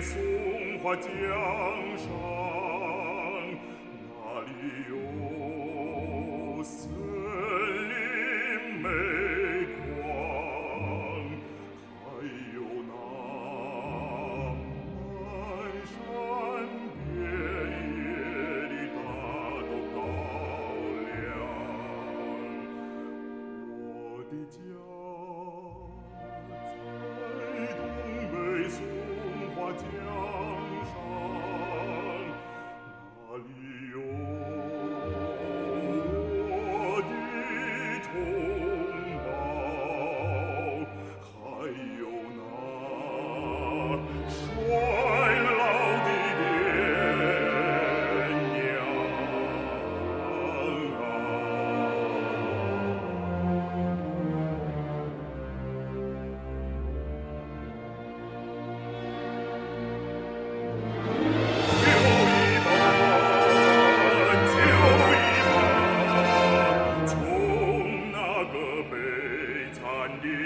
松花江上，那里有森林美光，还有那漫山遍野的大豆高粱。我的家在东北松 Ali.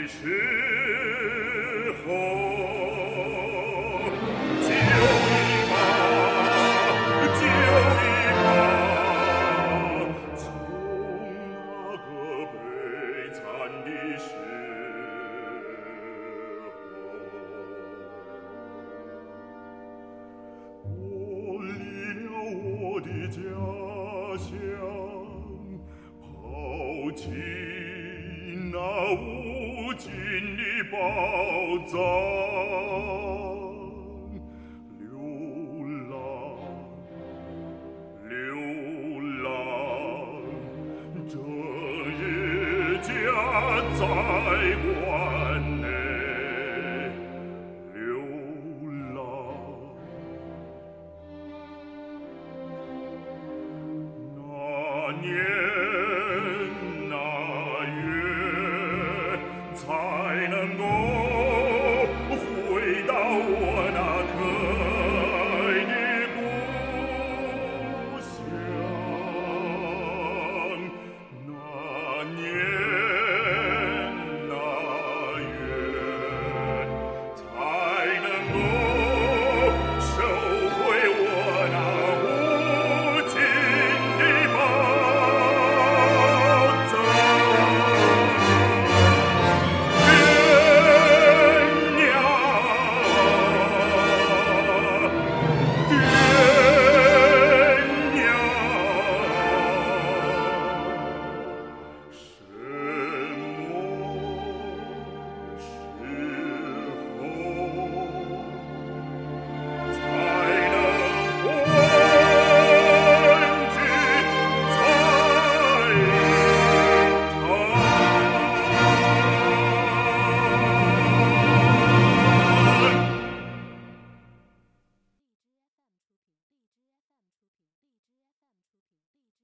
时候就一把就一把从那个悲惨的时候我离了我的家乡抛弃那我尽你宝藏，流浪，流浪，这日家在关内，流浪，那年。deinem Gott.